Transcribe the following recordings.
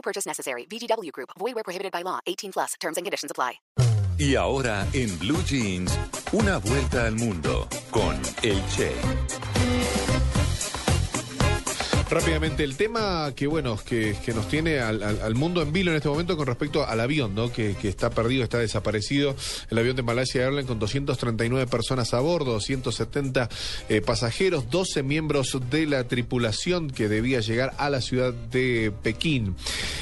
No purchase necessary. VGW Group. Void where prohibited by law. 18 plus. Terms and conditions apply. Y ahora en Blue Jeans, una vuelta al mundo con el Che. Rápidamente, el tema que bueno que, nos tiene al, mundo en vilo en este momento con respecto al avión, ¿no? Que, está perdido, está desaparecido. El avión de Malaysia Airlines con 239 personas a bordo, 170 eh, pasajeros, 12 miembros de la tripulación que debía llegar a la ciudad de Pekín.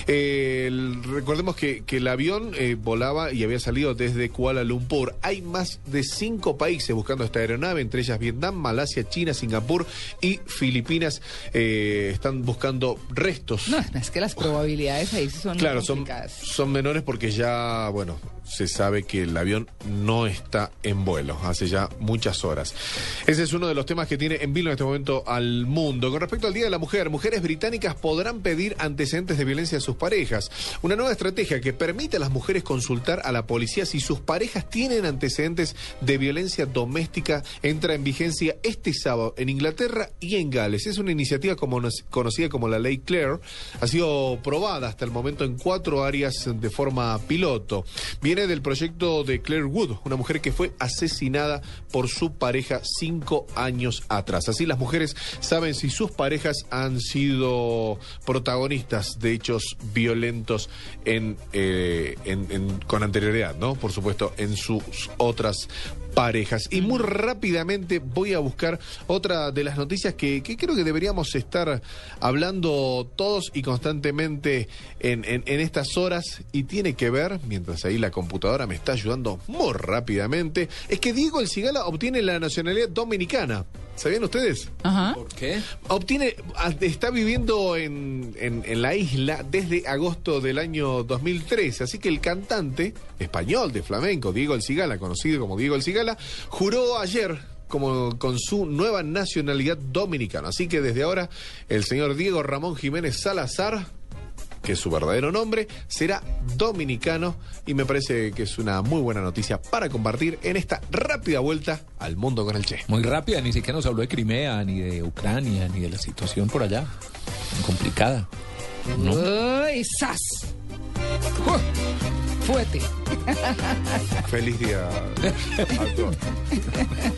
Eh, el- recordemos que, que el avión eh, volaba y había salido desde Kuala Lumpur. Hay más de cinco países buscando esta aeronave, entre ellas Vietnam, Malasia, China, Singapur y Filipinas. eh, están buscando restos. No, es que las probabilidades ahí son Claro, son, son menores porque ya, bueno, se sabe que el avión no está en vuelo hace ya muchas horas. Ese es uno de los temas que tiene en vilo en este momento al mundo. Con respecto al Día de la Mujer, mujeres británicas podrán pedir antecedentes de violencia a sus parejas. Una nueva estrategia que permite a las mujeres consultar a la policía si sus parejas tienen antecedentes de violencia doméstica entra en vigencia este sábado en Inglaterra y en Gales. Es una iniciativa como conocida como la Ley Claire. Ha sido probada hasta el momento en cuatro áreas de forma piloto. Del proyecto de Claire Wood, una mujer que fue asesinada por su pareja cinco años atrás. Así las mujeres saben si sus parejas han sido protagonistas de hechos violentos en, eh, con anterioridad, ¿no? Por supuesto, en sus otras parejas. Y muy rápidamente voy a buscar otra de las noticias que, creo que deberíamos estar hablando todos y constantemente en, en- en estas horas y tiene que ver, mientras ahí la computadora me está ayudando muy rápidamente, es que Diego El Cigala obtiene la nacionalidad dominicana. ¿Sabían ustedes? Ajá. ¿Qué? Obtiene, a- está viviendo en, en- en la isla desde agosto del año 2013, así que el cantante español de flamenco, Diego El Cigala, conocido como Diego El Cigala, juró ayer como con su nueva nacionalidad dominicana. Así que desde ahora el señor Diego Ramón Jiménez Salazar, que su verdadero nombre, será dominicano y me parece que es una muy buena noticia para compartir en esta rápida vuelta al mundo con el Che. Muy rápida, ni siquiera nos habló de Crimea, ni de Ucrania, ni de la situación por allá. Complicada. Uy, sas. Uf, Fuerte. Feliz día a todos.